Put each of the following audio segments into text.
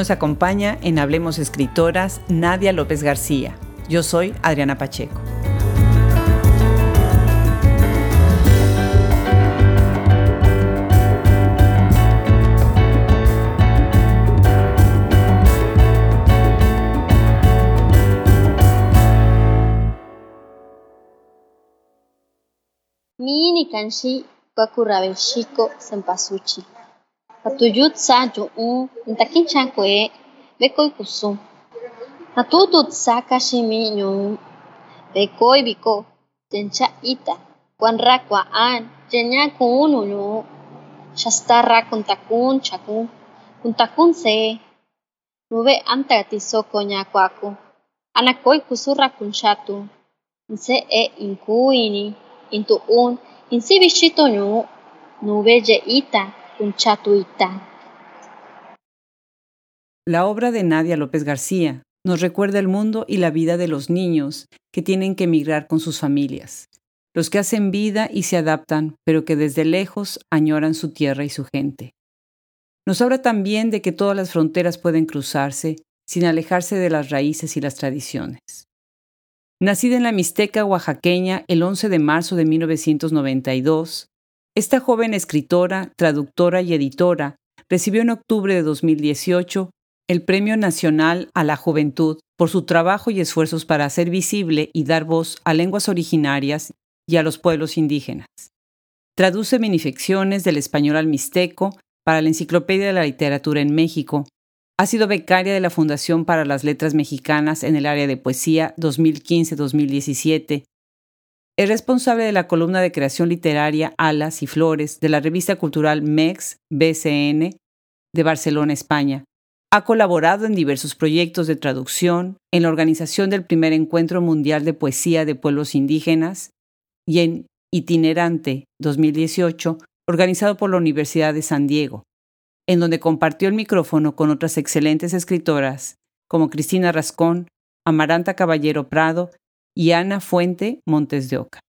Nos acompaña en Hablemos Escritoras Nadia López García. Yo soy Adriana Pacheco. Mini kanshi pakurabeshiko sempasuchi. Patuyut sa yu'un ntakin chankue bekoi kusum. Natutut sa kashimi ñun bekoi biko tencha ita. Kuan rakua an yenya kunu ñun. Shastarra kuntakun chakun. Kuntakun se. Nube anta tisoko ñakuaku. Anakoi kusurra kunchatu. Nse e inkuini. Intu'un insibixito ñuu nube ye'ita La obra de Nadia López García nos recuerda el mundo y la vida de los niños que tienen que emigrar con sus familias, los que hacen vida y se adaptan, pero que desde lejos añoran su tierra y su gente. Nos habla también de que todas las fronteras pueden cruzarse sin alejarse de las raíces y las tradiciones. Nacida en la Mixteca oaxaqueña el 11 de marzo de 1992, esta joven escritora, traductora y editora recibió en octubre de 2018 el Premio Nacional a la Juventud por su trabajo y esfuerzos para hacer visible y dar voz a lenguas originarias y a los pueblos indígenas. Traduce minifecciones del español al mixteco para la Enciclopedia de la Literatura en México ha sido becaria de la Fundación para las Letras Mexicanas en el área de poesía 2015-2017. Es responsable de la columna de creación literaria Alas y Flores de la revista cultural MEX BCN de Barcelona, España. Ha colaborado en diversos proyectos de traducción, en la organización del primer Encuentro Mundial de Poesía de Pueblos Indígenas y en Itinerante 2018, organizado por la Universidad de San Diego en donde compartió el micrófono con otras excelentes escritoras como Cristina Rascón, Amaranta Caballero Prado y Ana Fuente Montes de Oca.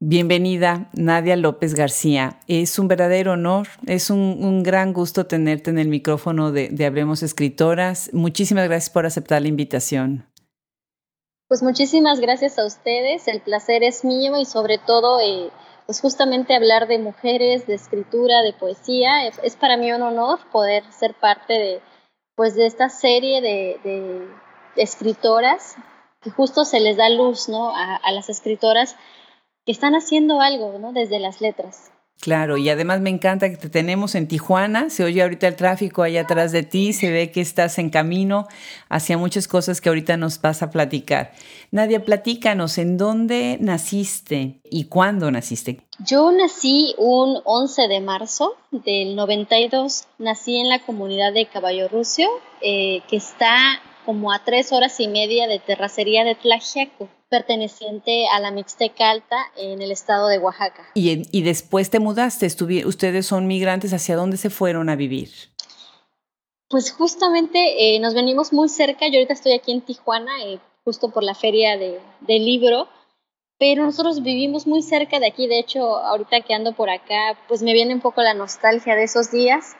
Bienvenida, Nadia López García. Es un verdadero honor, es un, gran gusto tenerte en el micrófono de, Hablemos Escritoras. Muchísimas gracias por aceptar la invitación. Pues muchísimas gracias a ustedes, el placer es mío y sobre todo eh, pues justamente hablar de mujeres, de escritura, de poesía. Es para mí un honor poder ser parte de, pues de esta serie de, escritoras que justo se les da luz ¿no? a, a, las escritoras que están haciendo algo ¿no? desde las letras. Claro, y además me encanta que te tenemos en Tijuana, se oye ahorita el tráfico allá atrás de ti, se ve que estás en camino hacia muchas cosas que ahorita nos vas a platicar. Nadia, platícanos, ¿en dónde naciste y cuándo naciste? Yo nací un 11 de marzo del 92, nací en la comunidad de Caballo Rucio, eh, que está como a tres horas y media de terracería de Tlaxiaco perteneciente a la Mixteca Alta en el estado de Oaxaca. Y, y después te mudaste, ustedes son migrantes, ¿hacia dónde se fueron a vivir? Pues justamente eh, nos venimos muy cerca, yo ahorita estoy aquí en Tijuana, eh, justo por la feria de, del libro, pero nosotros vivimos muy cerca de aquí, de hecho ahorita que ando por acá, pues me viene un poco la nostalgia de esos días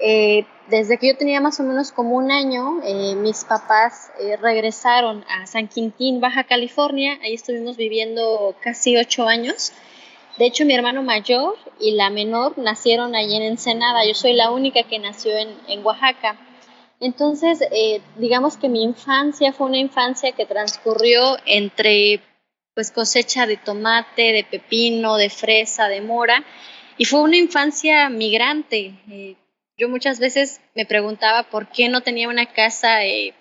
eh, desde que yo tenía más o menos como un año, eh, mis papás eh, regresaron a San Quintín, Baja California. Ahí estuvimos viviendo casi ocho años. De hecho, mi hermano mayor y la menor nacieron allí en Ensenada. Yo soy la única que nació en, en Oaxaca. Entonces, digamos que mi infancia fue una infancia que transcurrió entre pues cosecha de tomate, de pepino, de fresa, de mora, y fue una infancia migrante. Yo muchas veces me preguntaba por qué no tenía una casa eh,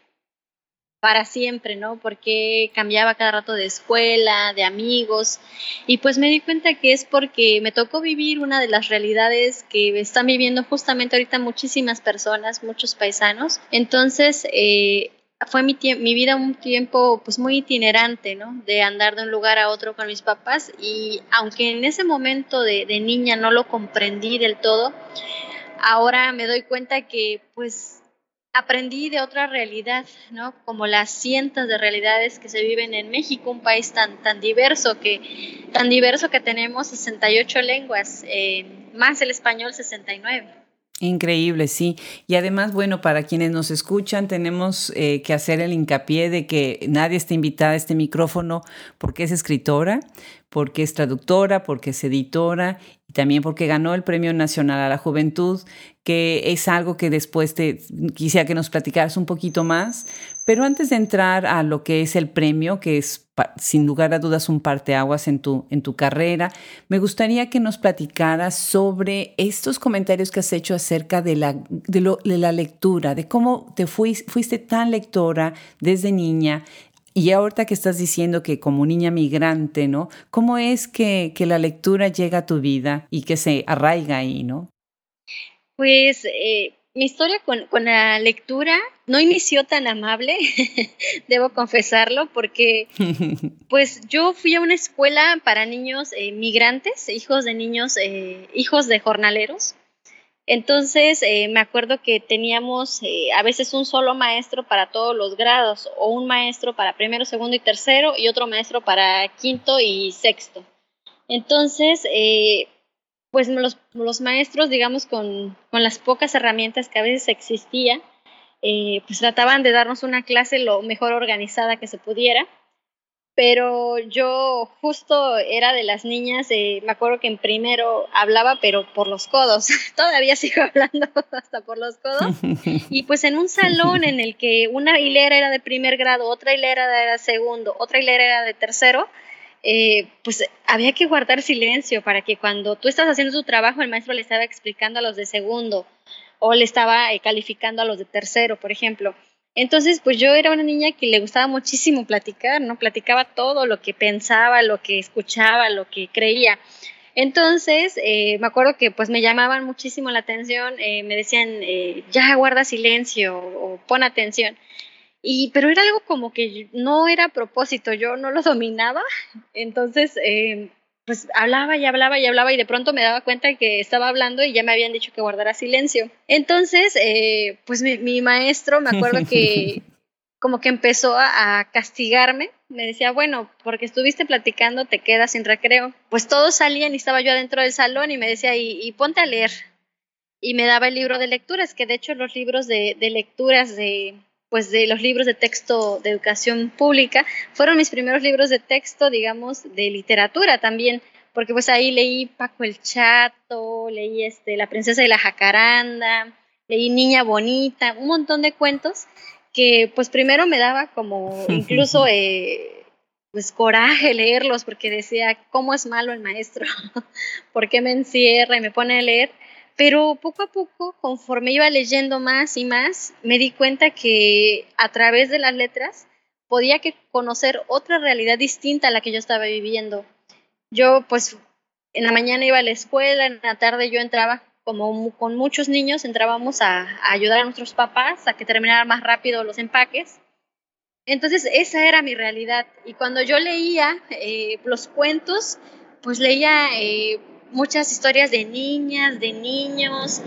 para siempre, ¿no? ¿Por qué cambiaba cada rato de escuela, de amigos? Y pues me di cuenta que es porque me tocó vivir una de las realidades que están viviendo justamente ahorita muchísimas personas, muchos paisanos. Entonces, eh, fue mi, mi, vida un tiempo pues muy itinerante, ¿no? De andar de un lugar a otro con mis papás y aunque en ese momento de niña no lo comprendí del todo, ahora me doy cuenta que pues aprendí de otra realidad, ¿no? Como las cientos de realidades que se viven en México, un país tan, tan diverso que tan diverso que tenemos 68 lenguas, eh, más el español 69. Increíble, sí. Y además, bueno, para quienes nos escuchan, tenemos eh, que hacer el hincapié de que nadie está invitada a este micrófono porque es escritora, porque es traductora, porque es editora y también porque ganó el Premio Nacional a la Juventud, que es algo que después te quisiera que nos platicaras un poquito más. Pero antes de entrar a lo que es el premio, que es sin lugar a dudas un parteaguas en tu, en tu carrera, me gustaría que nos platicaras sobre estos comentarios que has hecho acerca de la, de, la lectura, de cómo te fuiste, fuiste tan lectora desde niña y ahorita que estás diciendo que como niña migrante, ¿no? ¿Cómo es que, que la lectura llega a tu vida y que se arraiga ahí, ¿no? Pues eh, mi historia con, con, la lectura no inició tan amable, debo confesarlo, porque pues yo fui a una escuela para niños eh, migrantes, hijos de niños, eh, hijos de jornaleros. Entonces, eh, me acuerdo que teníamos eh, a veces un solo maestro para todos los grados, o un maestro para primero, segundo y tercero, y otro maestro para quinto y sexto. Entonces, eh, pues los, los, maestros, digamos, con, con, las pocas herramientas que a veces existían, pues trataban de darnos una clase lo mejor organizada que se pudiera pero yo justo era de las niñas, eh, me acuerdo que en primero hablaba, pero por los codos, todavía sigo hablando hasta por los codos, y pues en un salón en el que una hilera era de primer grado, otra hilera era de segundo, otra hilera era de tercero, eh, pues había que guardar silencio para que cuando tú estás haciendo tu trabajo, el maestro le estaba explicando a los de segundo o le estaba eh, calificando a los de tercero, por ejemplo. Entonces, pues yo era una niña que le gustaba muchísimo platicar, ¿no? Platicaba todo lo que pensaba, lo que escuchaba, lo que creía. Entonces, eh, me acuerdo que pues me llamaban muchísimo la atención, eh, me decían, eh, ya guarda silencio o, pon atención. Y, pero era algo como que no era propósito, yo no lo dominaba. Entonces, pues hablaba y hablaba y hablaba y de pronto me daba cuenta que estaba hablando y ya me habían dicho que guardara silencio. Entonces, eh, pues mi, maestro, me acuerdo que como que empezó a, castigarme, me decía, bueno, porque estuviste platicando, te quedas sin recreo. Pues todos salían y estaba yo adentro del salón y me decía, y, ponte a leer. Y me daba el libro de lecturas, que de hecho los libros de lecturas de, pues de los libros de texto de educación pública, fueron mis primeros libros de texto, digamos, de literatura también, porque pues ahí leí Paco el Chato, leí este La princesa de la jacaranda, leí Niña Bonita, un montón de cuentos que pues primero me daba como incluso eh, pues coraje leerlos porque decía, ¿cómo es malo el maestro? ¿Por qué me encierra y me pone a leer? Pero poco a poco, conforme iba leyendo más y más, me di cuenta que a través de las letras podía conocer otra realidad distinta a la que yo estaba viviendo. Yo, pues, en la mañana iba a la escuela, en la tarde yo entraba, como con muchos niños, entrábamos a, ayudar a nuestros papás a que terminaran más rápido los empaques. Entonces, esa era mi realidad. Y cuando yo leía eh, los cuentos, pues leía eh, muchas historias de niñas, de niños,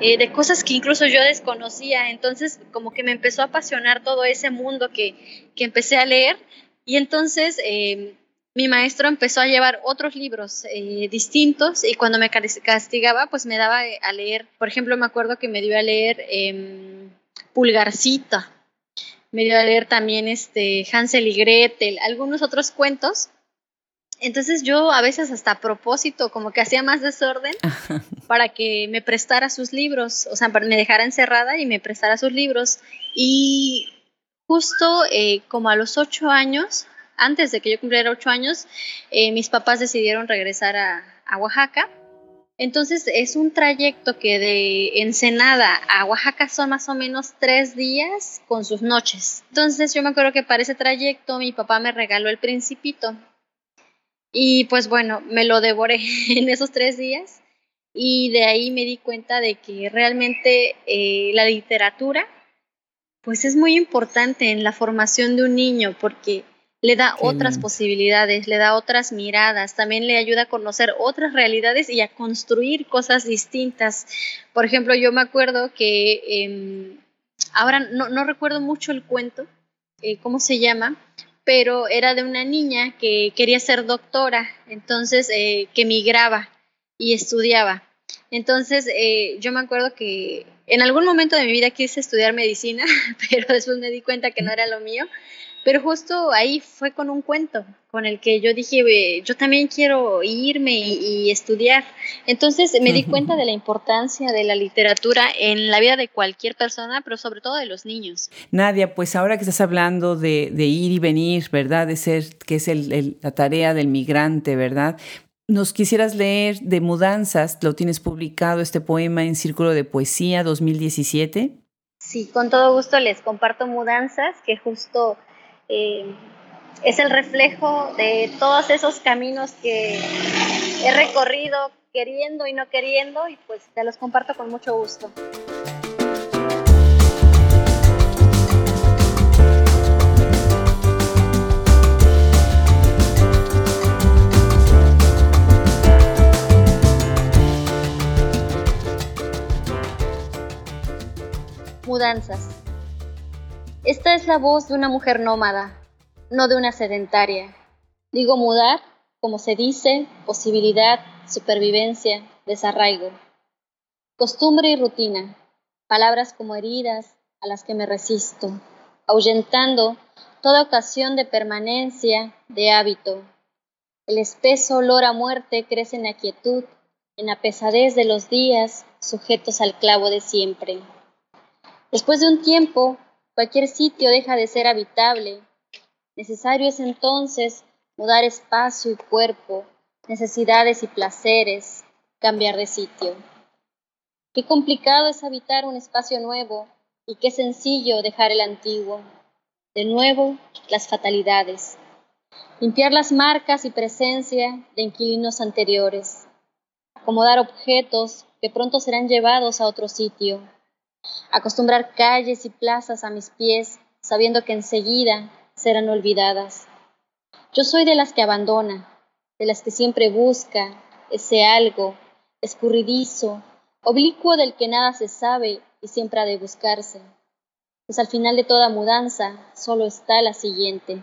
eh, de cosas que incluso yo desconocía. Entonces, como que me empezó a apasionar todo ese mundo que, que empecé a leer. Y entonces eh, mi maestro empezó a llevar otros libros eh, distintos y cuando me castigaba, pues me daba a leer. Por ejemplo, me acuerdo que me dio a leer em, Pulgarcita. Me dio a leer también este Hansel y Gretel, algunos otros cuentos entonces yo a veces hasta a propósito como que hacía más desorden para que me prestara sus libros, o sea, me dejara encerrada y me prestara sus libros. Y justo eh, como a los ocho años, antes de que yo cumpliera ocho años, eh, mis papás decidieron regresar a, a Oaxaca. Entonces es un trayecto que de Ensenada a Oaxaca son más o menos tres días con sus noches. Entonces yo me acuerdo que para ese trayecto mi papá me regaló el principito y pues bueno, me lo devoré en esos tres días y de ahí me di cuenta de que realmente eh, la literatura pues es muy importante en la formación de un niño porque le da otras posibilidades, le da otras miradas, también le ayuda a conocer otras realidades y a construir cosas distintas. Por ejemplo, yo me acuerdo que em, ahora no, no, recuerdo mucho el cuento, eh, cómo se llama, pero era de una niña que quería ser doctora, entonces eh, que migraba y estudiaba. Entonces, eh, yo me acuerdo que en algún momento de mi vida quise estudiar medicina, pero después me di cuenta que no era lo mío. Pero justo ahí fue con un cuento con el que yo dije, yo también quiero irme y, estudiar. Entonces me di cuenta de la importancia de la literatura en la vida de cualquier persona, pero sobre todo de los niños. Nadia, pues ahora que estás hablando de, ir y venir, ¿verdad? De ser, que es la tarea del migrante, ¿verdad? ¿Nos quisieras leer de mudanzas? ¿Lo tienes publicado este poema en Círculo de Poesía 2017? Sí, con todo gusto les comparto mudanzas que justo eh, es el reflejo de todos esos caminos que he recorrido queriendo y no queriendo y pues te los comparto con mucho gusto. Mudanzas. Esta es la voz de una mujer nómada, no de una sedentaria. Digo mudar, como se dice, posibilidad, supervivencia, desarraigo. Costumbre y rutina, palabras como heridas a las que me resisto, ahuyentando toda ocasión de permanencia, de hábito. El espeso olor a muerte crece en la quietud, en la pesadez de los días, sujetos al clavo de siempre. Después de un tiempo, Cualquier sitio deja de ser habitable. Necesario es entonces mudar espacio y cuerpo, necesidades y placeres, cambiar de sitio. Qué complicado es habitar un espacio nuevo y qué sencillo dejar el antiguo. De nuevo, las fatalidades. Limpiar las marcas y presencia de inquilinos anteriores. Acomodar objetos que pronto serán llevados a otro sitio acostumbrar calles y plazas a mis pies, sabiendo que enseguida serán olvidadas. Yo soy de las que abandona, de las que siempre busca ese algo escurridizo, oblicuo del que nada se sabe y siempre ha de buscarse. Pues al final de toda mudanza solo está la siguiente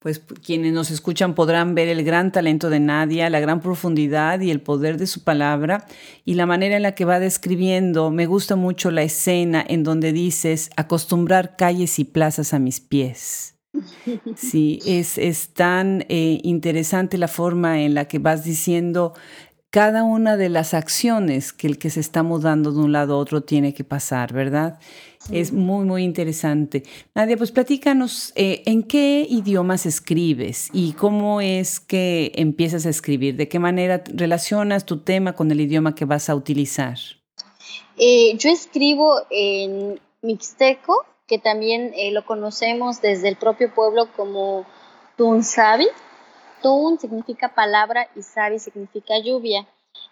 pues quienes nos escuchan podrán ver el gran talento de Nadia, la gran profundidad y el poder de su palabra y la manera en la que va describiendo. Me gusta mucho la escena en donde dices acostumbrar calles y plazas a mis pies. Sí, es, es tan eh, interesante la forma en la que vas diciendo cada una de las acciones que el que se está mudando de un lado a otro tiene que pasar, ¿verdad? Es muy, muy interesante. Nadia, pues platícanos, eh, ¿en qué idiomas escribes y cómo es que empiezas a escribir? ¿De qué manera relacionas tu tema con el idioma que vas a utilizar? Eh, yo escribo en mixteco, que también eh, lo conocemos desde el propio pueblo como Tunsabi. Tun significa palabra y Sabi significa lluvia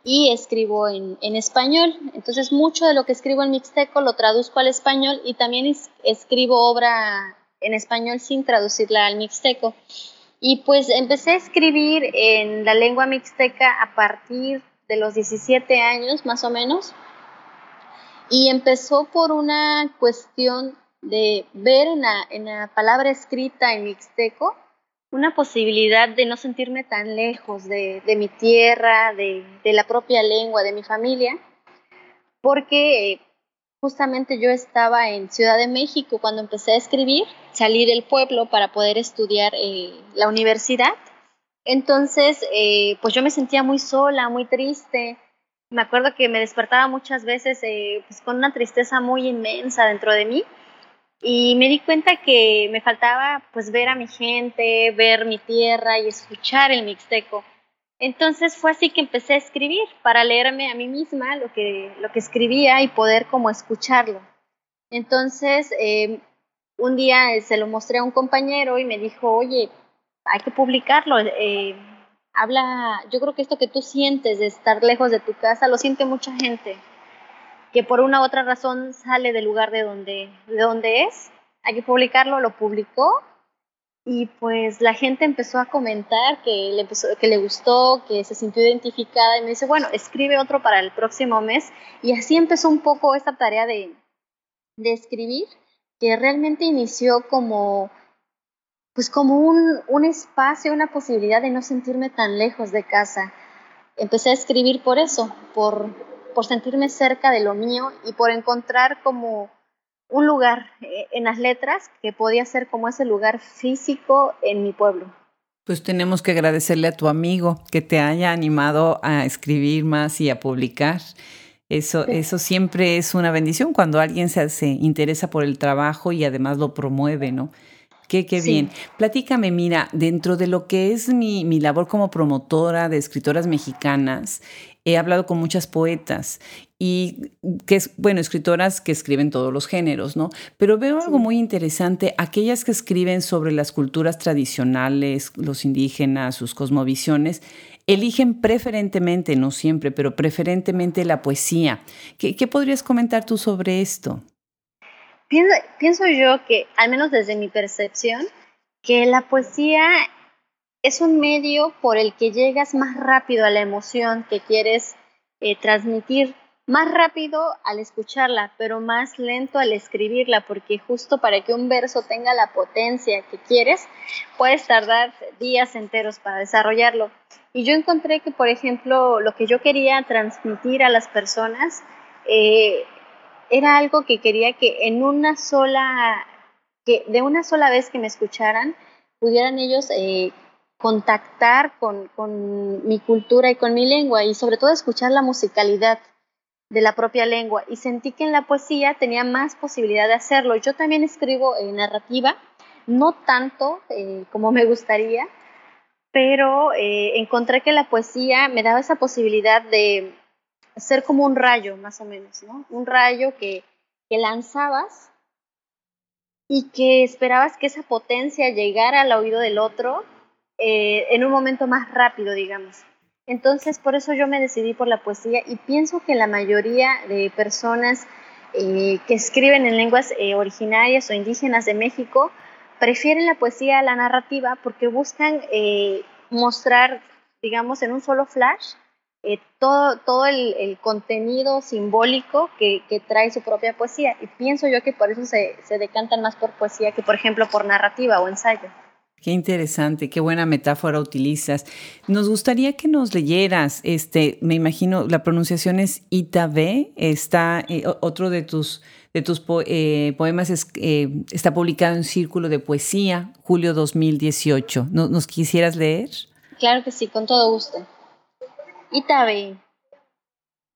y escribo en, español. Entonces mucho de lo que escribo en mixteco lo traduzco al español y también escribo obra en español sin traducirla al mixteco. Y pues empecé a escribir en la lengua mixteca a partir de los 17 años más o menos. Y empezó por una cuestión de ver en la, en la palabra escrita en mixteco una posibilidad de no sentirme tan lejos de, mi tierra, de, la propia lengua, de mi familia, porque eh, justamente yo estaba en Ciudad de México cuando empecé a escribir, salí del pueblo para poder estudiar eh, la universidad. Entonces, eh, pues yo me sentía muy sola, muy triste. Me acuerdo que me despertaba muchas veces pues con una tristeza muy inmensa dentro de mí y me di cuenta que me faltaba pues ver a mi gente, ver mi tierra y escuchar el mixteco. Entonces fue así que empecé a escribir para leerme a mí misma lo que, escribía y poder como escucharlo. Entonces em, un día se lo mostré a un compañero y me dijo, oye, hay que publicarlo. Eh, habla, yo creo que esto que tú sientes de estar lejos de tu casa lo siente mucha gente que por una u otra razón sale del lugar de donde, de donde es. Hay que publicarlo, lo publicó y pues la gente empezó a comentar que le, empezó, que le gustó, que se sintió identificada y me dice, bueno, escribe otro para el próximo mes. Y así empezó un poco esta tarea de, de escribir, que realmente inició como, pues como un, un espacio, una posibilidad de no sentirme tan lejos de casa empecé a escribir por eso, por, por sentirme cerca de lo mío y por encontrar como un lugar eh, en las letras que podía ser como ese lugar físico en mi pueblo. Pues tenemos que agradecerle a tu amigo que te haya animado a escribir más y a publicar. Eso, eso siempre es una bendición cuando alguien se, se, interesa por el trabajo y además lo promueve, ¿no? Qué, qué bien. Platícame, mira, dentro de lo que es mi, mi labor como promotora de escritoras mexicanas, he hablado con muchas poetas y que es, bueno, escritoras que escriben todos los géneros, ¿no? Pero veo algo muy interesante, aquellas que escriben sobre las culturas tradicionales, los indígenas, sus cosmovisiones, eligen preferentemente, no siempre, pero preferentemente la poesía. ¿Qué, qué podrías comentar tú sobre esto? Pienso, pienso yo que, al menos desde mi percepción, que la poesía es un medio por el que llegas más rápido a la emoción que quieres eh, transmitir, más rápido al escucharla, pero más lento al escribirla, porque justo para que un verso tenga la potencia que quieres, puedes tardar días enteros para desarrollarlo. Y yo encontré que, por ejemplo, lo que yo quería transmitir a las personas eh, era algo que quería que en una sola, que de una sola vez que me escucharan, pudieran ellos eh, contactar con, mi cultura y con mi lengua y sobre todo escuchar la musicalidad de la propia lengua. Y sentí que en la poesía tenía más posibilidad de hacerlo. Yo también escribo en narrativa, no tanto eh, como me gustaría, pero eh, encontré que la poesía me daba esa posibilidad de ser como un rayo, más o menos, ¿no? Un rayo que lanzabas y que esperabas que esa potencia llegara al oído del otro eh, en un momento más rápido, digamos. Entonces, por eso yo me decidí por la poesía y pienso que la mayoría de personas eh, que escriben en lenguas eh, originarias o indígenas de México prefieren la poesía a la narrativa porque buscan mostrar, digamos, en un solo flash todo, todo el, contenido simbólico que, trae su propia poesía. Y pienso yo que por eso se, se decantan más por poesía que, por ejemplo, por narrativa o ensayo. Qué interesante, qué buena metáfora utilizas. Nos gustaría que nos leyeras, este, me imagino, la pronunciación es Itabe, está eh, otro de tus, de tus eh, poemas eh, está publicado en Círculo de Poesía, julio 2018. ¿Nos, ¿Nos quisieras leer? Claro que sí, con todo gusto. Itabe,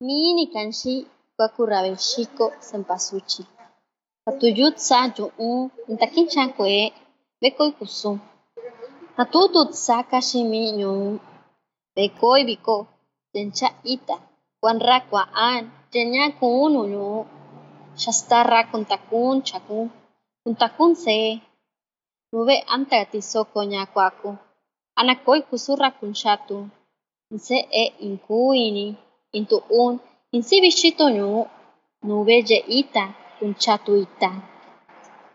mi ni kanshi wakurabe shiko sempasuchi. Patuyut sa un intakin chankwe, bekoy kusum. Natutut saka ximiñu bekoi biko tencha ita. Kuanra kua'an teña kun uñu xastarra kuntakun chakun. Kuntakun se. Nube anta tisoko ña kuaku. Anakoi kusurra kunchatu nse e inkuini intu'un insibixito ñu nube ye'ita kunchatu ita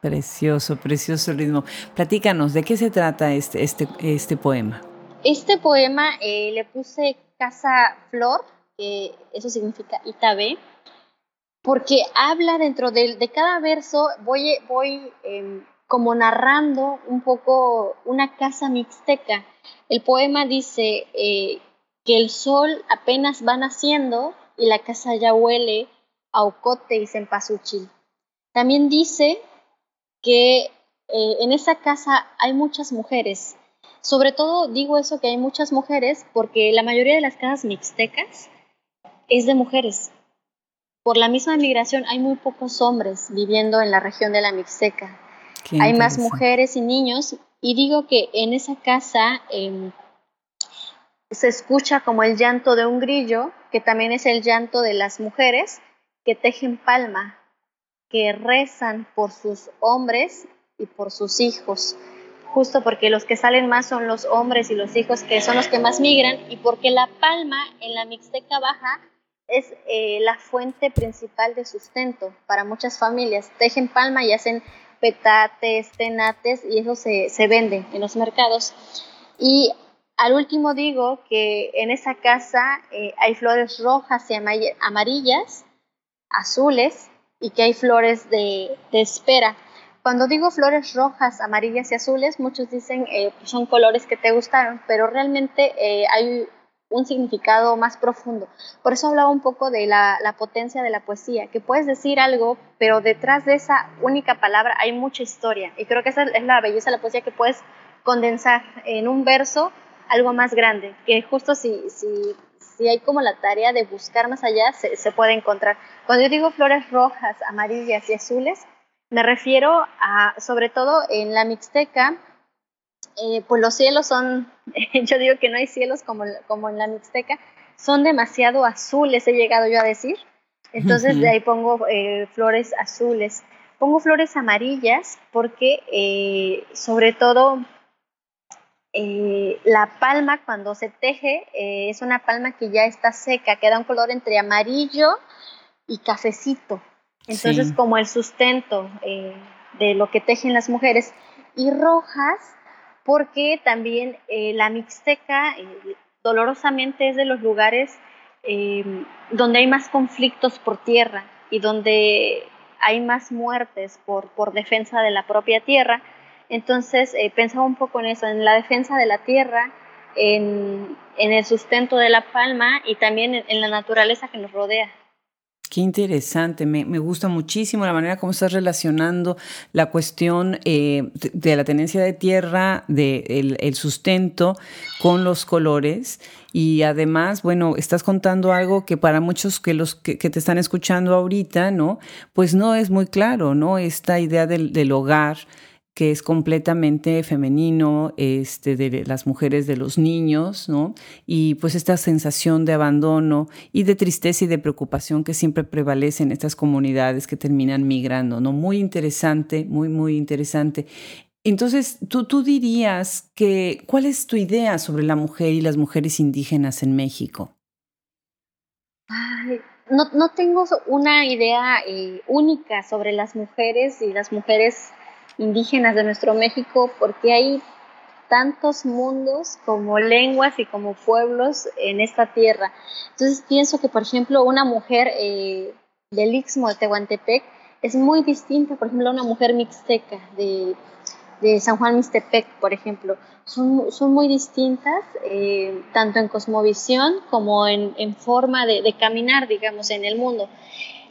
Precioso, precioso ritmo. Platícanos, ¿de qué se trata este, este, este poema? Este poema eh, le puse Casa Flor, que eso significa Itabe, porque habla dentro de, de cada verso, voy, voy eh, como narrando un poco una casa mixteca. El poema dice eh, que el sol apenas va naciendo y la casa ya huele a ocote y cempasúchil. También dice que eh, en esa casa hay muchas mujeres. Sobre todo digo eso que hay muchas mujeres porque la mayoría de las casas mixtecas es de mujeres. Por la misma migración hay muy pocos hombres viviendo en la región de la Mixteca. hay más mujeres y niños y digo que en esa casa em, se escucha como el llanto de un grillo, que también es el llanto de las mujeres que tejen palma que rezan por sus hombres y por sus hijos, justo porque los que salen más son los hombres y los hijos que son los que más migran y porque la palma en la Mixteca Baja es eh, la fuente principal de sustento para muchas familias. Tejen palma y hacen petates, tenates y eso se, se vende en los mercados. Y al último digo que en esa casa eh, hay flores rojas y amarillas, azules, y que hay flores de, espera. Cuando digo flores rojas, amarillas y azules, muchos dicen eh, son colores que te gustaron, pero realmente eh, hay un significado más profundo. Por eso hablaba un poco de la, potencia de la poesía, que puedes decir algo, pero detrás de esa única palabra hay mucha historia. Y creo que esa es la belleza de la poesía, que puedes condensar en un verso algo más grande, que justo si, si, si hay como la tarea de buscar más allá, se, se puede encontrar. Cuando yo digo flores rojas, amarillas y azules, me refiero a, sobre todo en la Mixteca, eh, pues los cielos son, yo digo que no hay cielos como, como en la Mixteca, son demasiado azules, he llegado yo a decir. Entonces de ahí pongo eh, flores azules. Pongo flores amarillas porque eh, sobre todo la palma cuando se teje es una palma que ya está seca, que da un color entre amarillo y cafecito. Entonces como el sustento de lo que tejen las mujeres. Y rojas porque también eh, la Mixteca eh, dolorosamente es de los lugares donde hay más conflictos por tierra y donde hay más muertes por, por defensa de la propia tierra. Entonces eh, pensaba un poco en eso, en la defensa de la tierra, en, el sustento de la palma y también en la naturaleza que nos rodea. Qué interesante, me, gusta muchísimo la manera como estás relacionando la cuestión eh, de, la tenencia de tierra, del el sustento con los colores y además, bueno, estás contando algo que para muchos que los que, te están escuchando ahorita, ¿no? Pues no es muy claro, ¿no? Esta idea del hogar, que es completamente femenino, este, de las mujeres, de los niños, ¿no? Y pues esta sensación de abandono y de tristeza y de preocupación que siempre prevalece en estas comunidades que terminan migrando, ¿no? Muy interesante, muy, muy interesante. Entonces, tú, tú dirías que, ¿cuál es tu idea sobre la mujer y las mujeres indígenas en México? no, no, tengo una idea eh, única sobre las mujeres y las mujeres indígenas de nuestro México porque hay tantos mundos como lenguas y como pueblos en esta tierra. Entonces pienso que, por ejemplo, una mujer eh, del Istmo de Tehuantepec es muy distinta, por ejemplo, a una mujer mixteca de, de San Juan Mixtepec, por ejemplo. Son, son muy distintas, eh, tanto en cosmovisión como en, en forma de, de, caminar, digamos, en el mundo.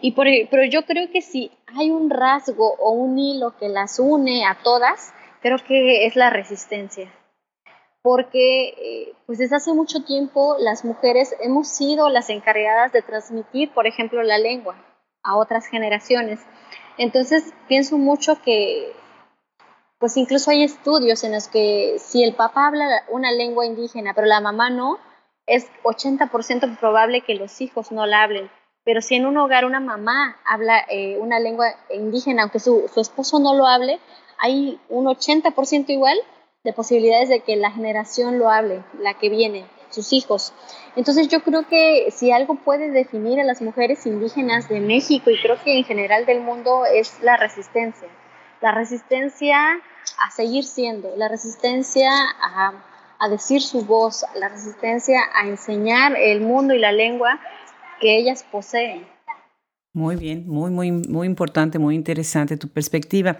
Y por, pero yo creo que si hay un rasgo o un hilo que las une a todas, creo que es la resistencia. Porque eh, pues desde hace mucho tiempo las mujeres hemos sido las encargadas de transmitir, por ejemplo, la lengua a otras generaciones. Entonces pienso mucho que pues incluso hay estudios en los que si el papá habla una lengua indígena, pero la mamá no, es 80% probable que los hijos no la hablen. Pero si en un hogar una mamá habla eh, una lengua indígena, aunque su, su, esposo no lo hable, hay un 80% igual de posibilidades de que la generación lo hable, la que viene, sus hijos. Entonces yo creo que si algo puede definir a las mujeres indígenas de México y creo que en general del mundo es la resistencia. La resistencia a seguir siendo, la resistencia a, a decir su voz, la resistencia a enseñar el mundo y la lengua que ellas poseen. Muy bien, muy, muy, muy importante, muy interesante tu perspectiva.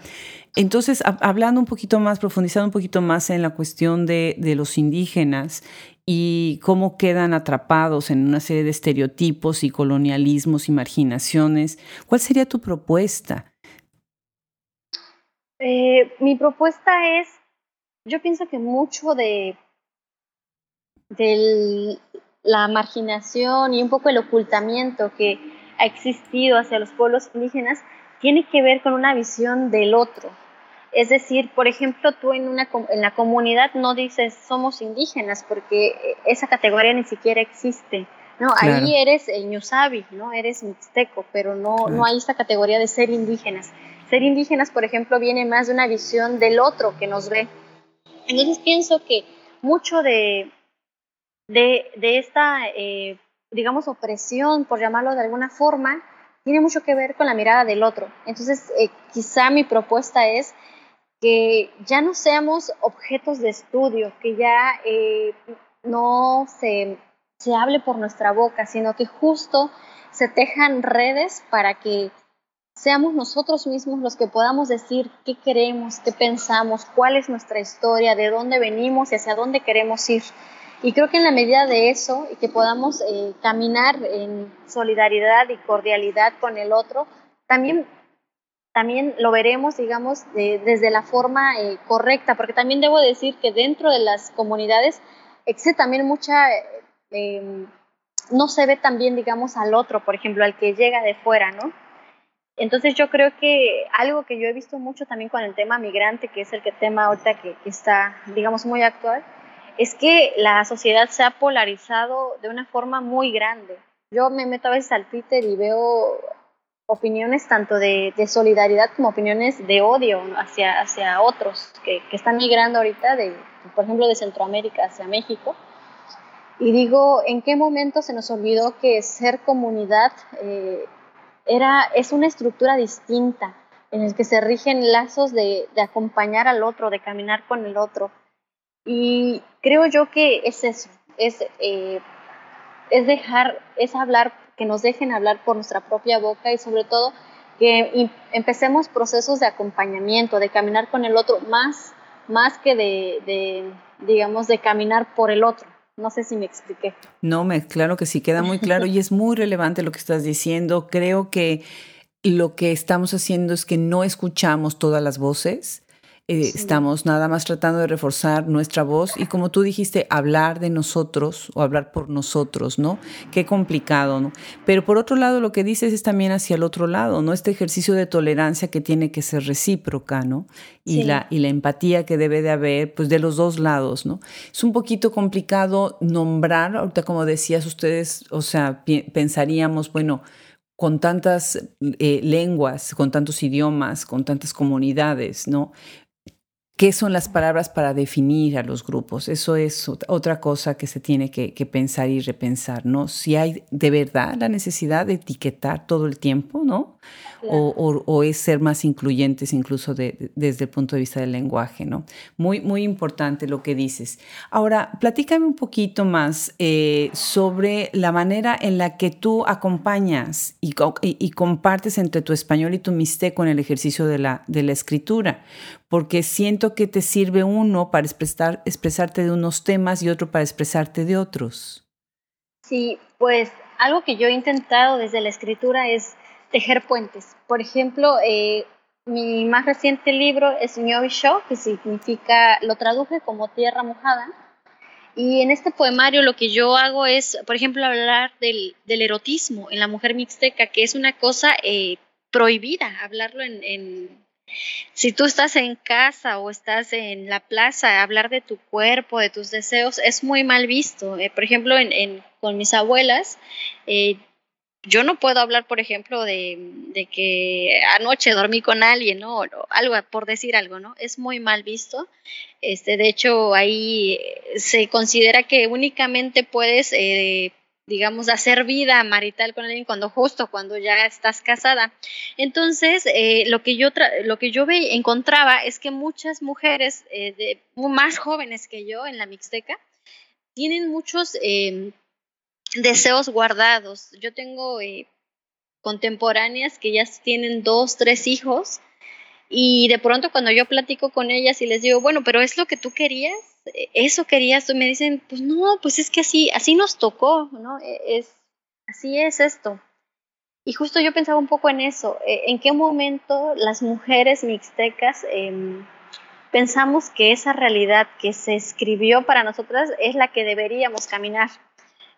Entonces, hablando un poquito más, profundizando un poquito más en la cuestión de, de, los indígenas y cómo quedan atrapados en una serie de estereotipos y colonialismos y marginaciones, ¿cuál sería tu propuesta? Eh, mi propuesta es, yo pienso que mucho de del la marginación y un poco el ocultamiento que ha existido hacia los pueblos indígenas tiene que ver con una visión del otro. Es decir, por ejemplo, tú en, una, en la comunidad no dices somos indígenas porque esa categoría ni siquiera existe. No, ahí eres ñusabi, ¿no? Eres mixteco, pero no, no hay esta categoría de ser indígenas. Ser indígenas, por ejemplo, viene más de una visión del otro que nos ve. Entonces pienso que mucho de, de, esta, eh, digamos, opresión, por llamarlo de alguna forma, tiene mucho que ver con la mirada del otro. Entonces, eh, quizá mi propuesta es que ya no seamos objetos de estudio, que ya eh, no se, se hable por nuestra boca, sino que justo se tejan redes para que seamos nosotros mismos los que podamos decir qué queremos, qué pensamos, cuál es nuestra historia, de dónde venimos y hacia dónde queremos ir. Y creo que en la medida de eso, y que podamos eh, caminar en solidaridad y cordialidad con el otro, también, también lo veremos, digamos, desde la forma eh, correcta, porque también debo decir que dentro de las comunidades existe también mucha, em, no se ve también, digamos, al otro, por ejemplo, al que llega de fuera, ¿no? Entonces yo creo que algo que yo he visto mucho también con el tema migrante, que es el que tema ahorita que está, digamos, muy actual, es que la sociedad se ha polarizado de una forma muy grande. Yo me meto a veces al Twitter y veo opiniones tanto de, solidaridad como opiniones de odio hacia, hacia otros que, están migrando ahorita, de, por ejemplo, de Centroamérica hacia México. Y digo, ¿en qué momento se nos olvidó que ser comunidad eh, era, es una estructura distinta en el que se rigen lazos de acompañar al otro, de caminar con el otro? Y creo yo que es eso, es, eh, es dejar, es hablar, que nos dejen hablar por nuestra propia boca y sobre todo que empecemos procesos de acompañamiento, de caminar con el otro, más, más que de, de, digamos, de caminar por el otro. No sé si me expliqué. No, me, claro que sí, queda muy claro y es muy relevante lo que estás diciendo. Creo que lo que estamos haciendo es que no escuchamos todas las voces. Eh, estamos nada más tratando de reforzar nuestra voz y como tú dijiste, hablar de nosotros o hablar por nosotros, ¿no? Qué complicado, ¿no? Pero por otro lado, lo que dices es también hacia el otro lado, ¿no? Este ejercicio de tolerancia que tiene que ser recíproca, ¿no? Y, la, y la empatía que debe de haber, pues de los dos lados, ¿no? Es un poquito complicado nombrar, ahorita como decías ustedes, o sea, pensaríamos, bueno, con tantas eh, lenguas, con tantos idiomas, con tantas comunidades, ¿no? ¿Qué son las palabras para definir a los grupos? Eso es otra cosa que se tiene que, pensar y repensar, ¿no? Si hay de verdad la necesidad de etiquetar todo el tiempo, ¿no? O, es ser más incluyentes incluso desde el punto de vista del lenguaje, ¿no? Muy, muy importante lo que dices. Ahora, platícame un poquito más eh, sobre la manera en la que tú acompañas y, y, compartes entre tu español y tu mixteco en el ejercicio de la, de la escritura, porque siento que te sirve uno para expresar, expresarte de unos temas y otro para expresarte de otros. Sí, pues algo que yo he intentado desde la escritura es tejer puentes. Por ejemplo, eh, mi más reciente libro es Show, que significa, lo traduje como tierra mojada. Y en este poemario lo que yo hago es, por ejemplo, hablar del, erotismo en la mujer mixteca, que es una cosa eh, prohibida, hablarlo en si tú estás en casa o estás en la plaza, hablar de tu cuerpo, de tus deseos, es muy mal visto. Eh, por ejemplo, con mis abuelas, eh, yo no puedo hablar, por ejemplo, de, que anoche dormí con alguien, ¿no? O algo, por decir algo, ¿no? Es muy mal visto. Este, de hecho, ahí se considera que únicamente puedes eh, digamos, hacer vida marital con alguien cuando justo cuando ya estás casada. Entonces, eh, lo que yo, lo que yo encontraba es que muchas mujeres eh, más jóvenes que yo en la Mixteca tienen muchos em, deseos guardados. Yo tengo eh, contemporáneas que ya tienen dos, tres hijos y de pronto cuando yo platico con ellas y les digo, bueno, pero es lo que tú querías, eso querías, me dicen, pues no, pues es que así, así nos tocó, ¿no? E, es, así es esto. Y justo yo pensaba un poco en eso, e, en qué momento las mujeres mixtecas em, pensamos que esa realidad que se escribió para nosotras es la que deberíamos caminar.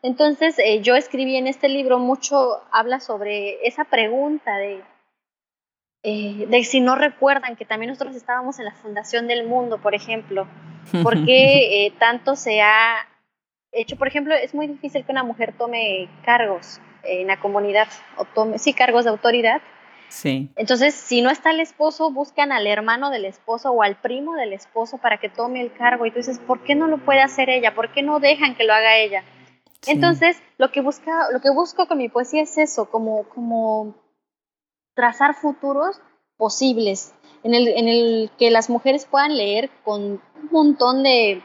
Entonces eh, yo escribí en este libro mucho, habla sobre esa pregunta de eh, de si no recuerdan que también nosotros estábamos en la fundación del mundo, por ejemplo, porque eh, tanto se ha hecho, por ejemplo, es muy difícil que una mujer tome cargos en la comunidad, o tome, sí, cargos de autoridad. Sí. Entonces, si no está el esposo, buscan al hermano del esposo o al primo del esposo para que tome el cargo. Y tú dices, ¿por qué no lo puede hacer ella? ¿Por qué no dejan que lo haga ella? Entonces, lo que, busca, lo que busco con mi poesía es eso, como, como trazar futuros posibles, en el, en el que las mujeres puedan leer con un montón de,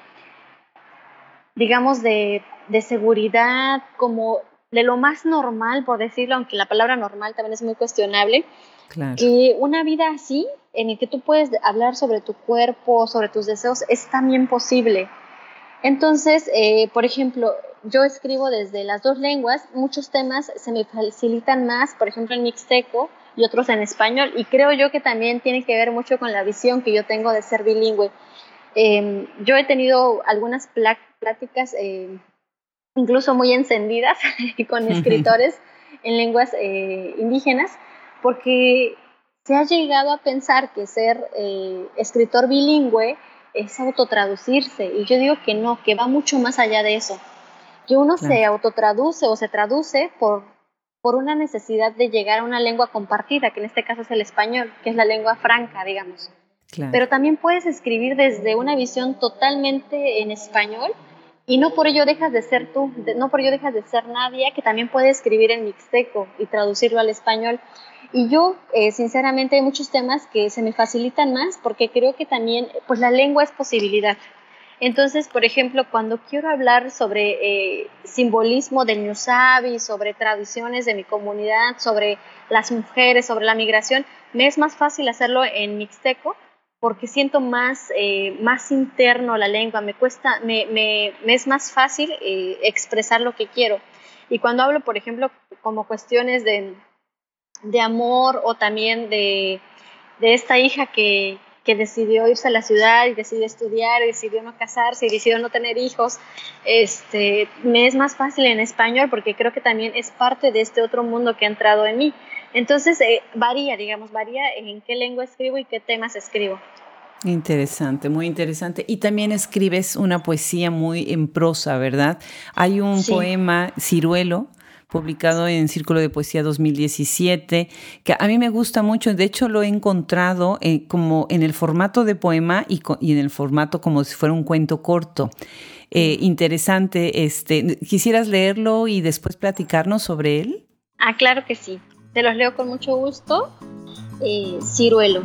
digamos, de, de seguridad, como de lo más normal, por decirlo, aunque la palabra normal también es muy cuestionable, que una vida así, en el que tú puedes hablar sobre tu cuerpo, sobre tus deseos, es también posible. Entonces, eh, por ejemplo, yo escribo desde las dos lenguas, muchos temas se me facilitan más, por ejemplo, en mixteco y otros en español, y creo yo que también tiene que ver mucho con la visión que yo tengo de ser bilingüe. Em, yo he tenido algunas pláticas, eh, incluso muy encendidas, con escritores en lenguas eh, indígenas, porque se ha llegado a pensar que ser eh, escritor bilingüe es autotraducirse, y yo digo que no, que va mucho más allá de eso, que uno se autotraduce o se traduce por, por una necesidad de llegar a una lengua compartida, que en este caso es el español, que es la lengua franca, digamos. Pero también puedes escribir desde una visión totalmente en español y no por ello dejas de ser tú, no por ello dejas de ser nadie, que también puede escribir en mixteco y traducirlo al español. Y yo, eh, sinceramente, hay muchos temas que se me facilitan más porque creo que también, pues la lengua es posibilidad. Entonces, por ejemplo, cuando quiero hablar sobre eh, simbolismo del Ñusabi, sobre tradiciones de mi comunidad, sobre las mujeres, sobre la migración, me es más fácil hacerlo en mixteco porque siento más, eh, más interno la lengua, me cuesta, me, es más fácil eh, expresar lo que quiero. Y cuando hablo, por ejemplo, como cuestiones de, de amor o también de, de esta hija que, que, decidió irse a la ciudad y decidió estudiar, y decidió no casarse y decidió no tener hijos, este, me es más fácil en español porque creo que también es parte de este otro mundo que ha entrado en mí. Entonces, eh, varía, digamos, varía en qué lengua escribo y qué temas escribo. Interesante, muy interesante. Y también escribes una poesía muy en prosa, ¿verdad? Hay un poema, Ciruelo, publicado en Círculo de Poesía 2017, que a mí me gusta mucho. De hecho, lo he encontrado eh, como en el formato de poema y, en el formato como si fuera un cuento corto. Eh, interesante. Este, ¿Quisieras leerlo y después platicarnos sobre él? Ah, claro que sí. Te los leo con mucho gusto. Eh, ciruelo.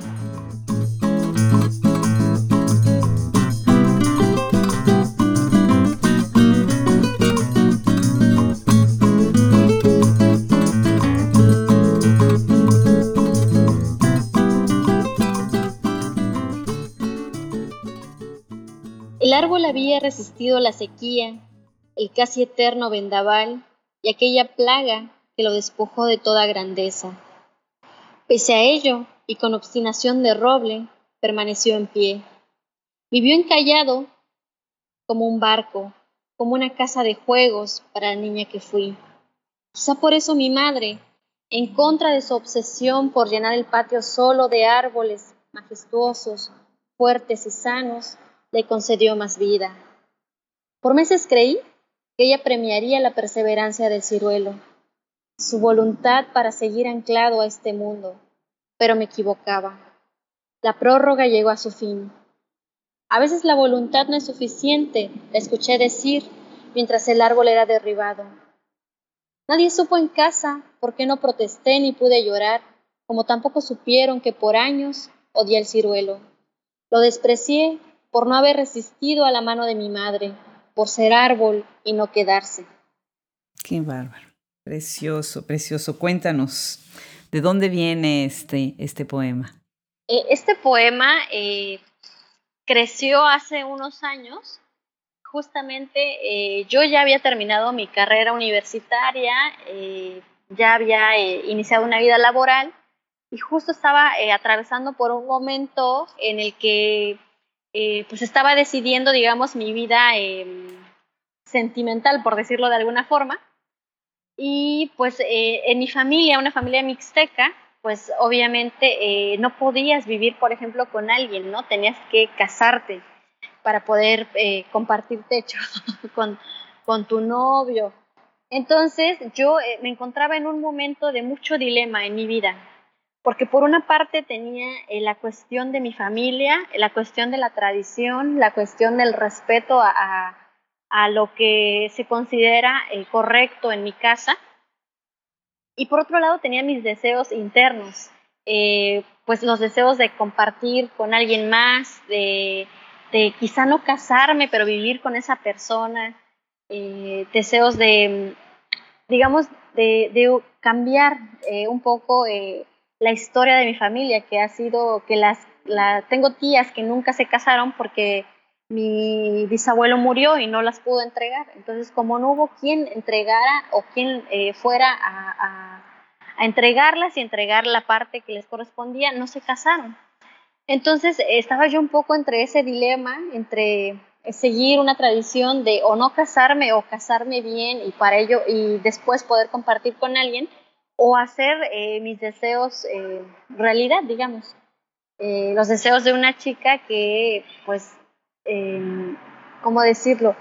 El árbol había resistido la sequía, el casi eterno vendaval y aquella plaga que lo despojó de toda grandeza. Pese a ello, y con obstinación de roble, permaneció en pie. Vivió encallado como un barco, como una casa de juegos para la niña que fui. Quizá por eso mi madre, en contra de su obsesión por llenar el patio solo de árboles majestuosos, fuertes y sanos, le concedió más vida. Por meses creí que ella premiaría la perseverancia del ciruelo, su voluntad para seguir anclado a este mundo, pero me equivocaba. La prórroga llegó a su fin. A veces la voluntad no es suficiente, la escuché decir mientras el árbol era derribado. Nadie supo en casa por qué no protesté ni pude llorar, como tampoco supieron que por años odié el ciruelo. Lo desprecié por no haber resistido a la mano de mi madre, por ser árbol y no quedarse. Qué bárbaro. Precioso, precioso. Cuéntanos, ¿de dónde viene este, este poema? Eh, este poema eh, creció hace unos años. Justamente eh, yo ya había terminado mi carrera universitaria, ya había iniciado una vida laboral y justo estaba atravesando por un momento en el que pues estaba decidiendo, digamos, mi vida em, sentimental, por decirlo de alguna forma. Y pues eh, en mi familia, una familia mixteca, pues obviamente eh, no podías vivir, por ejemplo, con alguien, ¿no? Tenías que casarte para poder eh, compartir techo con, con tu novio. Entonces yo me encontraba en un momento de mucho dilema en mi vida, porque por una parte tenía la cuestión de mi familia, la cuestión de la tradición, la cuestión del respeto a a lo que se considera el correcto en mi casa. Y por otro lado tenía mis deseos internos, eh, pues los deseos de compartir con alguien más, de, quizá no casarme, pero vivir con esa persona, eh, deseos de, digamos, de, cambiar eh, un poco la historia de mi familia, que ha sido que las, la, tengo tías que nunca se casaron porque mi bisabuelo murió y no las pudo entregar. Entonces, como no hubo quien entregara o quien eh, fuera a, a, entregarlas y entregar la parte que les correspondía, no se casaron. Entonces, estaba yo un poco entre ese dilema, entre seguir una tradición de o no casarme o casarme bien y para ello y después poder compartir con alguien o hacer eh, mis deseos eh, realidad, digamos. los deseos de una chica que pues ¿cómo decirlo?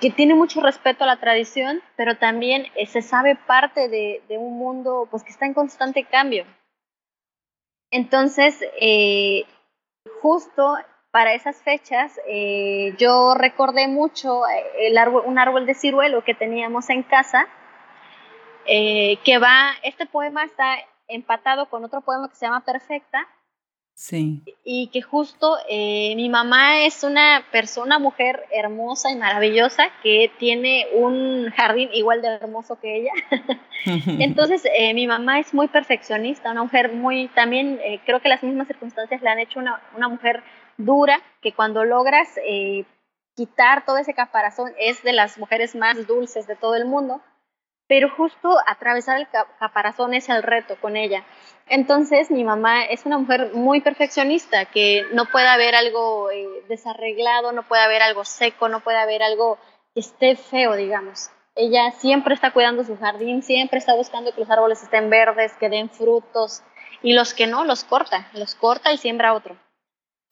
Que tiene mucho respeto a la tradición, pero también eh, se sabe parte de, un mundo pues, que está en constante cambio. Entonces, eh, justo para esas fechas, eh, yo recordé mucho el árbol, un árbol de ciruelo que teníamos en casa, que va, este poema está empatado con otro poema que se llama Perfecta, Sí. Y que justo eh, mi mamá es una persona, mujer hermosa y maravillosa que tiene un jardín igual de hermoso que ella. Entonces, eh, mi mamá es muy perfeccionista, una mujer muy, también eh, creo que las mismas circunstancias le han hecho una, una mujer dura, que cuando logras quitar todo ese caparazón es de las mujeres más dulces de todo el mundo pero justo atravesar el caparazón es el reto con ella. Entonces mi mamá es una mujer muy perfeccionista, que no puede haber algo eh, desarreglado, no puede haber algo seco, no puede haber algo que esté feo, digamos. Ella siempre está cuidando su jardín, siempre está buscando que los árboles estén verdes, que den frutos, y los que no, los corta, los corta y siembra otro.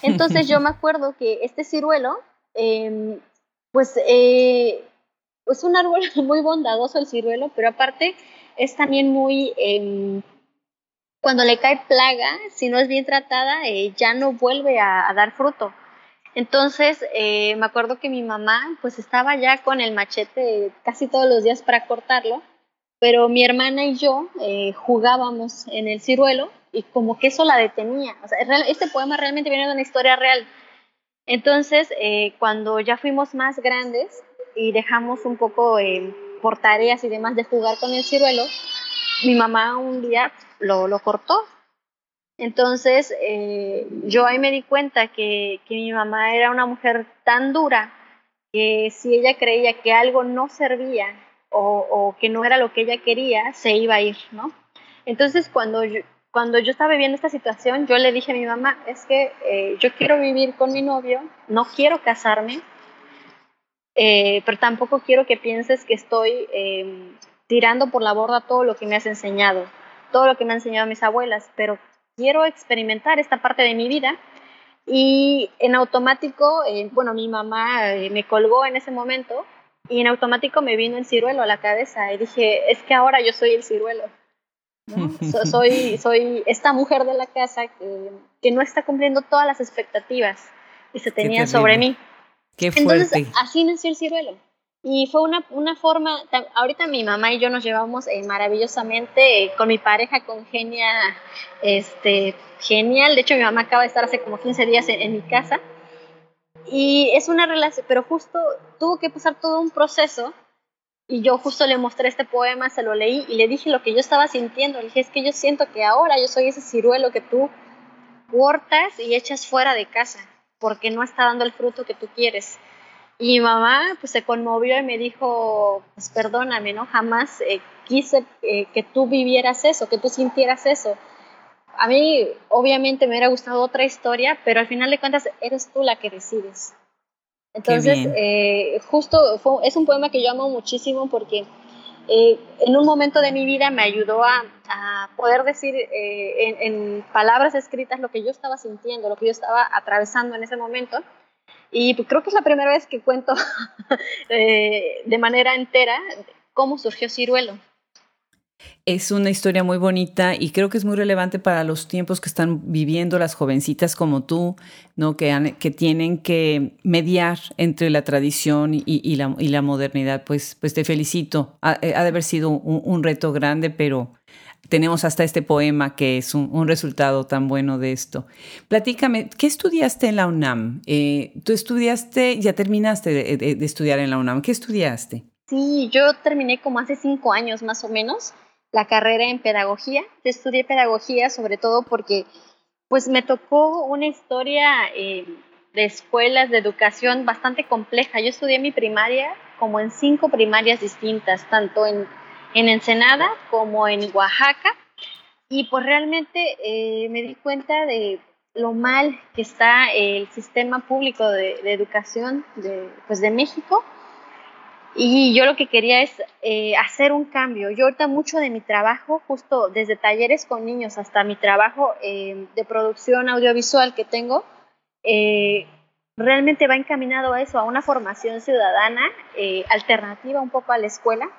Entonces yo me acuerdo que este ciruelo, em, pues eh, es un árbol muy bondadoso el ciruelo, pero aparte es también muy, em, cuando le cae plaga, si no es bien tratada, eh, ya no vuelve a, dar fruto. Entonces, eh, me acuerdo que mi mamá pues estaba ya con el machete casi todos los días para cortarlo, pero mi hermana y yo eh, jugábamos en el ciruelo y como que eso la detenía. Este poema realmente viene de una historia real. Entonces, cuando ya fuimos más grandes, y dejamos un poco eh, por tareas y demás de jugar con el ciruelo, mi mamá un día lo, lo cortó. Entonces eh, yo ahí me di cuenta que, que mi mamá era una mujer tan dura que si ella creía que algo no servía o, o, que no era lo que ella quería, se iba a ir, ¿no? Entonces cuando yo, cuando yo estaba viviendo esta situación, yo le dije a mi mamá, es que eh, yo quiero vivir con mi novio, no quiero casarme, eh, pero tampoco quiero que pienses que estoy em, tirando por la borda todo lo que me has enseñado, todo lo que me han enseñado mis abuelas, pero quiero experimentar esta parte de mi vida y en automático, eh, bueno, mi mamá eh, me colgó en ese momento y en automático me vino el ciruelo a la cabeza y dije, es que ahora yo soy el ciruelo. soy, soy esta mujer de la casa que, que, no está cumpliendo todas las expectativas que se tenían sobre mí. Entonces, así nació el ciruelo. Y fue una, una forma, ahorita mi mamá y yo nos llevamos eh, maravillosamente, eh, con mi pareja congenia, este, genial, de hecho mi mamá acaba de estar hace como 15 días en, mi casa, y es una relación, pero justo tuvo que pasar todo un proceso, y yo justo le mostré este poema, se lo leí, y le dije lo que yo estaba sintiendo, le dije, es que yo siento que ahora yo soy ese ciruelo que tú cortas y echas fuera de casa porque no está dando el fruto que tú quieres. Y mi mamá pues se conmovió y me dijo, pues perdóname, ¿no? Jamás eh, quise eh, que tú vivieras eso, que tú sintieras eso. A mí obviamente me hubiera gustado otra historia, pero al final de cuentas eres tú la que decides. Entonces, eh, justo es un poema que yo amo muchísimo porque eh, en un momento de mi vida me ayudó a, poder decir eh, en, palabras escritas lo que yo estaba sintiendo, lo que yo estaba atravesando en ese momento. Y pues, creo que es la primera vez que cuento eh, de manera entera cómo surgió Ciruelo. Es una historia muy bonita y creo que es muy relevante para los tiempos que están viviendo las jovencitas como tú, ¿no? que, que tienen que mediar entre la tradición y, la, y la, modernidad. Pues, pues te felicito. Ha, eh, de haber sido un, reto grande, pero tenemos hasta este poema que es un, resultado tan bueno de esto. Platícame, ¿qué estudiaste en la UNAM? Eh, tú estudiaste, ya terminaste de estudiar en la UNAM. ¿Qué estudiaste? Sí, yo terminé como hace cinco años más o menos la carrera en pedagogía. Yo estudié pedagogía sobre todo porque pues me tocó una historia eh, escuelas de educación bastante compleja. Yo estudié mi primaria como en cinco primarias distintas, tanto en, en Ensenada como en Oaxaca. Y pues realmente eh, me di cuenta de lo mal que está el sistema público de, educación de, pues de México. Y yo lo que quería es eh, hacer un cambio. Yo ahorita mucho de mi trabajo, justo desde talleres con niños hasta mi trabajo eh, de producción audiovisual que tengo, realmente va encaminado a eso, a una formación ciudadana alternativa un poco a la escuela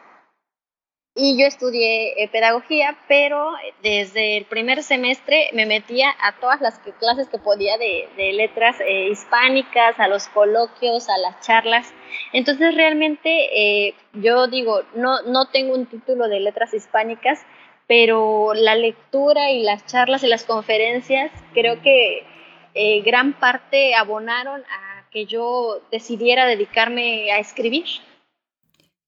y yo estudié eh, pedagogía, pero desde el primer semestre me metía a todas las clases que podía de, letras eh, hispánicas, a los coloquios, a las charlas. Entonces realmente eh, yo digo, no, no tengo un título de letras hispánicas, pero la lectura y las charlas y las conferencias creo que gran parte abonaron a que yo decidiera dedicarme a escribir.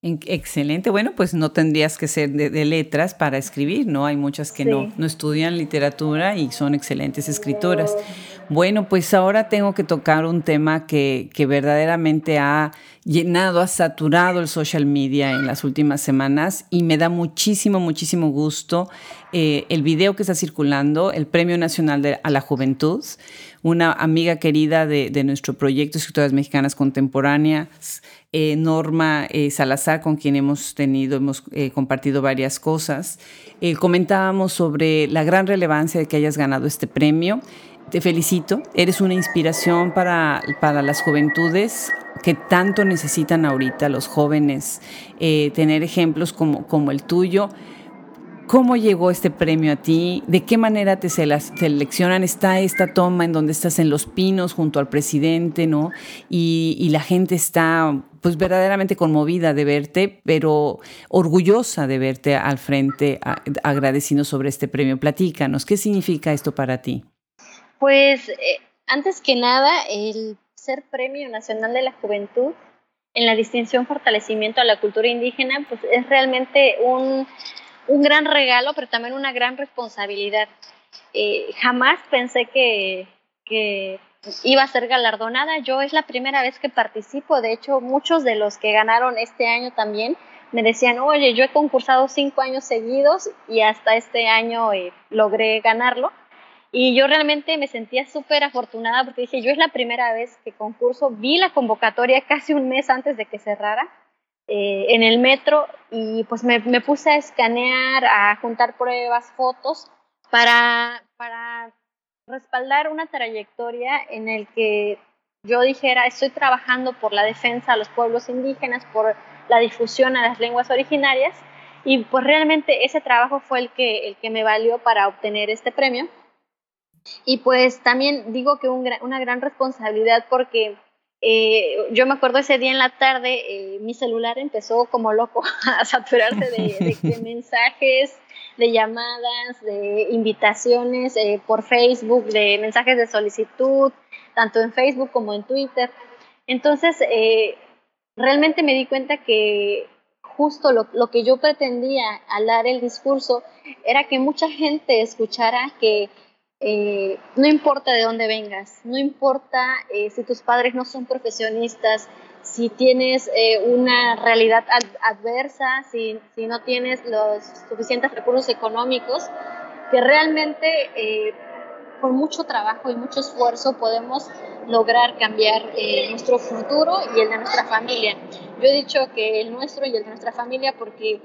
Excelente. Bueno, pues no tendrías que ser de, letras para escribir, ¿no? Hay muchas que no, no estudian literatura y son excelentes escritoras. Bueno, pues ahora tengo que tocar un tema que, que verdaderamente ha llenado, ha saturado el social media en las últimas semanas y me da muchísimo, muchísimo gusto eh, el video que está circulando, el Premio Nacional de, a la Juventud. Una amiga querida de, de nuestro proyecto Escritoras Mexicanas Contemporáneas eh, Norma eh, Salazar, con quien hemos tenido, hemos eh, compartido varias cosas. comentábamos sobre la gran relevancia de que hayas ganado este premio. Te felicito, eres una inspiración para, para las juventudes que tanto necesitan ahorita los jóvenes, tener ejemplos como, como el tuyo. ¿Cómo llegó este premio a ti? ¿De qué manera te seleccionan? Está esta toma en donde estás en Los Pinos junto al presidente, ¿no? Y, la gente está pues verdaderamente conmovida de verte, pero orgullosa de verte al frente agradeciendo sobre este premio. Platícanos, ¿qué significa esto para ti? Pues eh, antes que nada, el ser Premio Nacional de la Juventud en la distinción Fortalecimiento a la Cultura Indígena, pues es realmente un, un gran regalo, pero también una gran responsabilidad. Eh, jamás pensé que, que iba a ser galardonada. Yo es la primera vez que participo, de hecho muchos de los que ganaron este año también me decían, oye, yo he concursado cinco años seguidos y hasta este año eh, logré ganarlo. Y yo realmente me sentía súper afortunada porque dije, yo es la primera vez que concurso, vi la convocatoria casi un mes antes de que cerrara eh, en el metro y pues me, me, puse a escanear, a juntar pruebas, fotos para, para respaldar una trayectoria en el que yo dijera, estoy trabajando por la defensa a los pueblos indígenas, por la difusión a las lenguas originarias, y pues realmente ese trabajo fue el que, el que me valió para obtener este premio. Y pues también digo que una gran responsabilidad porque eh, yo me acuerdo ese día en la tarde, eh, mi celular empezó como loco a saturarse de, de mensajes, de llamadas, de invitaciones eh, por Facebook, de mensajes de solicitud, tanto en Facebook como en Twitter. Entonces, realmente me di cuenta que justo lo, lo, que yo pretendía al dar el discurso era que mucha gente escuchara que eh, no importa de dónde vengas, no importa si tus padres no son profesionistas, si tienes eh, una realidad adversa, si, si, no tienes los suficientes recursos económicos, que realmente eh, con mucho trabajo y mucho esfuerzo podemos lograr cambiar eh, nuestro futuro y el de nuestra familia. Yo he dicho que el nuestro y el de nuestra familia porque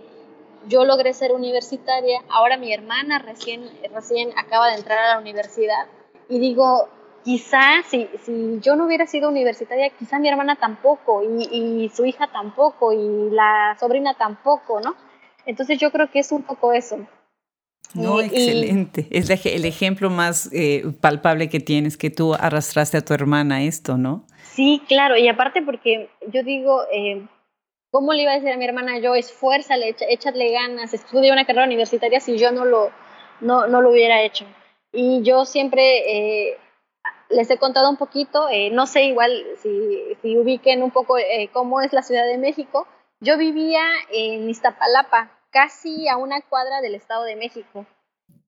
yo logré ser universitaria, ahora mi hermana recién, recién acaba de entrar a la universidad y digo, quizá si, si yo no hubiera sido universitaria, quizá mi hermana tampoco, y, su hija tampoco, y la sobrina tampoco, ¿no? Entonces yo creo que es un poco eso. No, excelente. es el ejemplo más eh, palpable que tienes, que tú arrastraste a tu hermana esto, ¿no? Sí, claro, y aparte porque yo digo, eh, ¿cómo le iba a decir a mi hermana yo, esfuérzale, échale ganas, estudia una carrera universitaria si yo no lo, no, no lo hubiera hecho? Y yo siempre eh, les he contado un poquito, eh, no sé igual si, si ubiquen un poco eh, cómo es la Ciudad de México. Yo vivía en Iztapalapa, casi a una cuadra del Estado de México.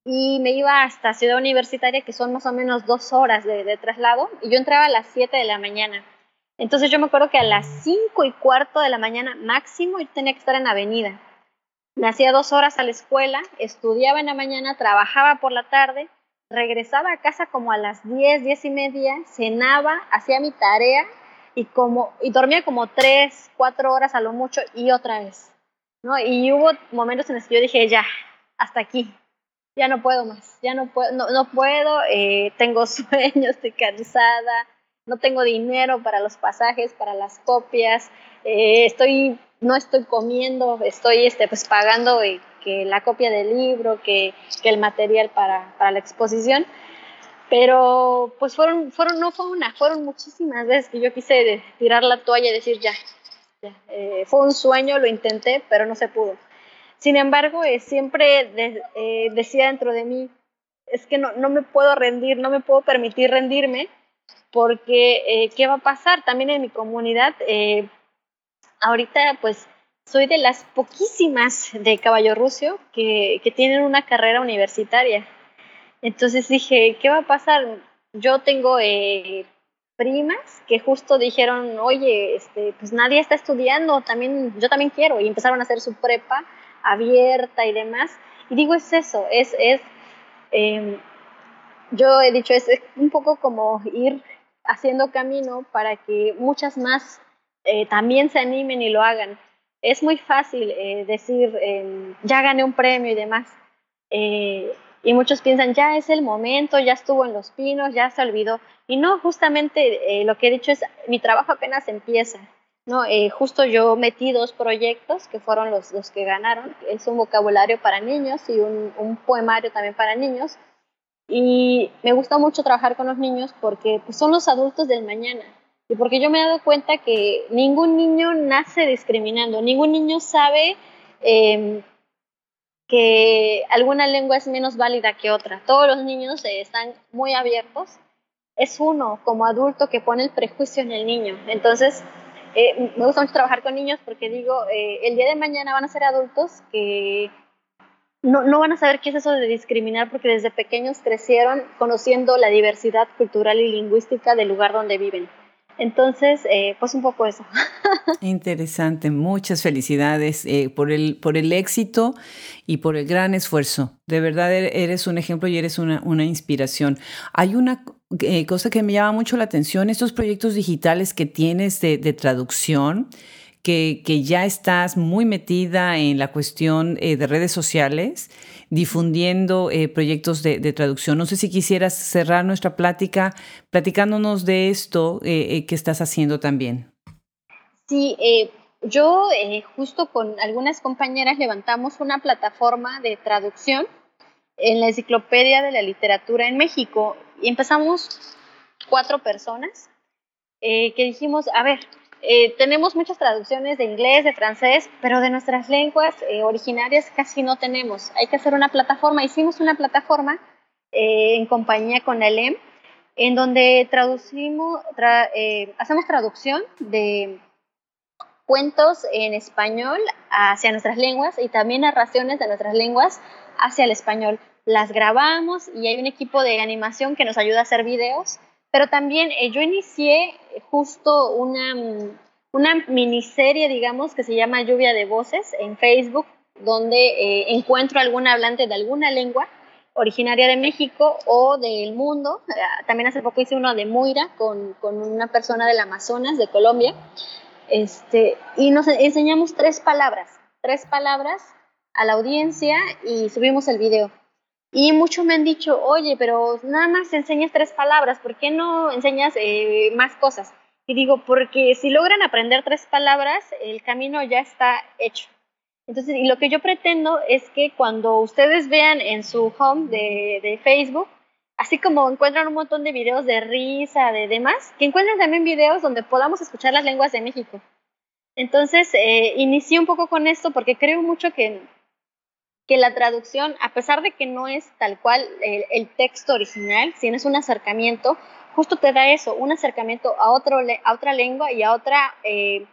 y me iba hasta Ciudad Universitaria, que son más o menos dos horas de, de traslado, y yo entraba a las 7 de la mañana. Entonces yo me acuerdo que a las 5 y cuarto de la mañana máximo yo tenía que estar en avenida. Me hacía dos horas a la escuela, estudiaba en la mañana, trabajaba por la tarde, regresaba a casa como a las 10, 10 y media, cenaba, hacía mi tarea y, como, y dormía como 3, 4 horas a lo mucho y otra vez. ¿no? Y hubo momentos en los que yo dije, ya, hasta aquí, ya no puedo más, ya no puedo, no puedo, eh, tengo sueños, estoy cansada, no tengo dinero para los pasajes, para las copias, eh, estoy, no estoy comiendo, estoy este, pues pagando eh, que la copia del libro, que, el material para, la exposición. Pero pues fueron, fueron, no fue una, fueron muchísimas veces que yo quise tirar la toalla y decir ya, ya. fue un sueño, lo intenté, pero no se pudo. Sin embargo, eh, siempre eh, decía dentro de mí, es que no, no, me puedo rendir, no me puedo permitir rendirme, porque eh, ¿qué va a pasar? También en mi comunidad, ahorita pues soy de las poquísimas de Caballo Rucio que, que tienen una carrera universitaria. Entonces dije, ¿qué va a pasar? Yo tengo primas que justo dijeron, oye, este, pues nadie está estudiando, también, yo también quiero, y empezaron a hacer su prepa abierta y demás. Y digo, es eso, es, es em, yo he dicho, es, un poco como ir haciendo camino para que muchas más eh, también se animen y lo hagan. Es muy fácil eh, decir, em, ya gané un premio y demás. Eh, y muchos piensan, ya es el momento, ya estuvo en los pinos, ya se olvidó. Y no, justamente lo que he dicho es, mi trabajo apenas empieza. No, justo yo metí dos proyectos que fueron los, los que ganaron. Es un vocabulario para niños y un, un, poemario también para niños. Y me gusta mucho trabajar con los niños porque pues, son los adultos del mañana. Y porque yo me he dado cuenta que ningún niño nace discriminando, ningún niño sabe eh, que alguna lengua es menos válida que otra. Todos los niños eh, están muy abiertos. Es uno como adulto que pone el prejuicio en el niño. Entonces, eh, me gusta mucho trabajar con niños porque digo, eh, el día de mañana van a ser adultos que no, van a saber qué es eso de discriminar porque desde pequeños crecieron conociendo la diversidad cultural y lingüística del lugar donde viven. Entonces, eh, pues un poco eso. Interesante, muchas felicidades por, el, por el éxito y por el gran esfuerzo. De verdad eres un ejemplo y eres una, una inspiración. Hay una eh, cosa que me llama mucho la atención, estos proyectos digitales que tienes de, traducción, que, que, ya estás muy metida en la cuestión eh, de redes sociales, difundiendo eh, proyectos de, traducción. No sé si quisieras cerrar nuestra plática platicándonos de esto que estás haciendo también. Sí, yo justo con algunas compañeras levantamos una plataforma de traducción en la Enciclopedia de la Literatura en México y empezamos cuatro personas eh, que dijimos, a ver, eh, tenemos muchas traducciones de inglés, de francés, pero de nuestras lenguas eh, originarias casi no tenemos. Hay que hacer una plataforma. Hicimos una plataforma en compañía con el EM, en donde traducimos, hacemos traducción de cuentos en español hacia nuestras lenguas y también narraciones de nuestras lenguas hacia el español las grabamos y hay un equipo de animación que nos ayuda a hacer videos, pero también eh, yo inicié justo una, una miniserie, digamos, que se llama Lluvia de Voces en Facebook, donde eh, encuentro algún hablante de alguna lengua originaria de México o del mundo. Eh, también hace poco hice uno de Muira con, con, una persona del Amazonas, de Colombia. Este, y nos enseñamos tres palabras, tres palabras a la audiencia y subimos el video. Y muchos me han dicho, oye, pero nada más enseñas tres palabras, ¿por qué no enseñas eh, más cosas? Y digo, porque si logran aprender tres palabras, el camino ya está hecho. Entonces, y lo que yo pretendo es que cuando ustedes vean en su home de, Facebook, así como encuentran un montón de videos de risa, de demás, que encuentren también videos donde podamos escuchar las lenguas de México. Entonces, eh, inicié un poco con esto porque creo mucho que que la traducción, a pesar de que no es tal cual el, texto original, si es un acercamiento, justo te da eso, un acercamiento a, otro, a otra lengua y a otra eh,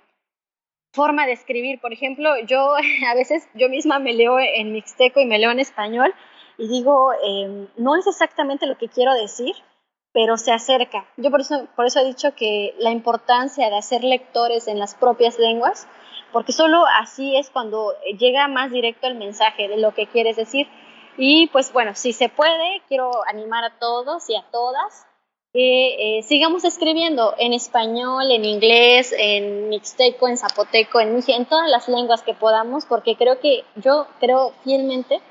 forma de escribir. Por ejemplo, yo a veces yo misma me leo en mixteco y me leo en español y digo, em, no es exactamente lo que quiero decir, pero se acerca. Yo por eso, por eso he dicho que la importancia de hacer lectores en las propias lenguas, porque solo así es cuando llega más directo el mensaje de lo que quieres decir. Y pues bueno, si se puede, quiero animar a todos y a todas que eh, sigamos escribiendo en español, en inglés, en mixteco, en zapoteco, en en todas las lenguas que podamos, porque creo que yo creo fielmente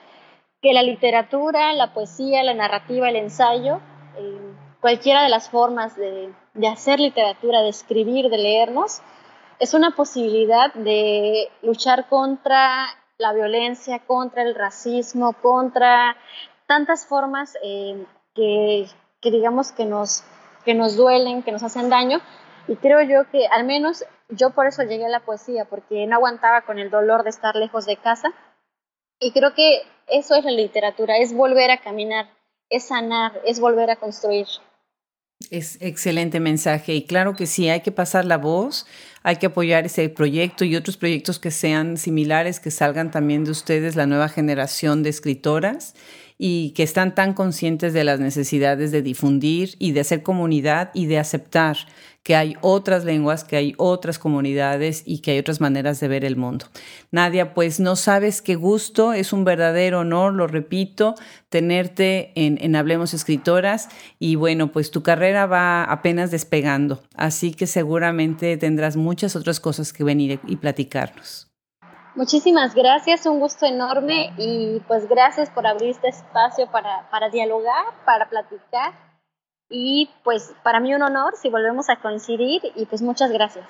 que la literatura, la poesía, la narrativa, el ensayo, eh, cualquiera de las formas de, de hacer literatura, de escribir, de leernos, es una posibilidad de luchar contra la violencia, contra el racismo, contra tantas formas eh, que, que digamos que nos, que nos duelen, que nos hacen daño. Y creo yo que al menos yo por eso llegué a la poesía, porque no aguantaba con el dolor de estar lejos de casa. Y creo que eso es la literatura, es volver a caminar, es sanar, es volver a construir. Es excelente mensaje y claro que sí, hay que pasar la voz, hay que apoyar ese proyecto y otros proyectos que sean similares, que salgan también de ustedes, la nueva generación de escritoras y que están tan conscientes de las necesidades de difundir y de hacer comunidad y de aceptar que hay otras lenguas, que hay otras comunidades y que hay otras maneras de ver el mundo. Nadia, pues no sabes qué gusto, es un verdadero honor, lo repito, tenerte en, en Hablemos Escritoras y bueno, pues tu carrera va apenas despegando, así que seguramente tendrás muchas otras cosas que venir y platicarnos. Muchísimas gracias, un gusto enorme y pues gracias por abrir este espacio para, para dialogar, para platicar y pues para mí un honor si volvemos a coincidir y pues muchas gracias.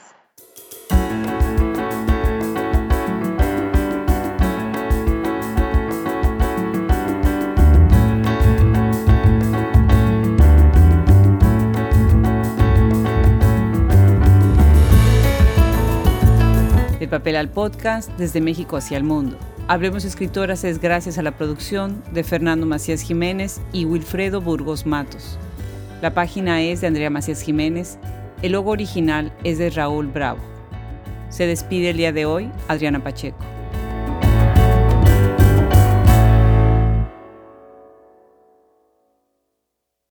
De papel al podcast, desde México hacia el mundo. Hablemos Escritoras es gracias a la producción de Fernando Macías Jiménez y Wilfredo Burgos Matos. La página es de Andrea Macías Jiménez. El logo original es de Raúl Bravo. Se despide el día de hoy Adriana Pacheco.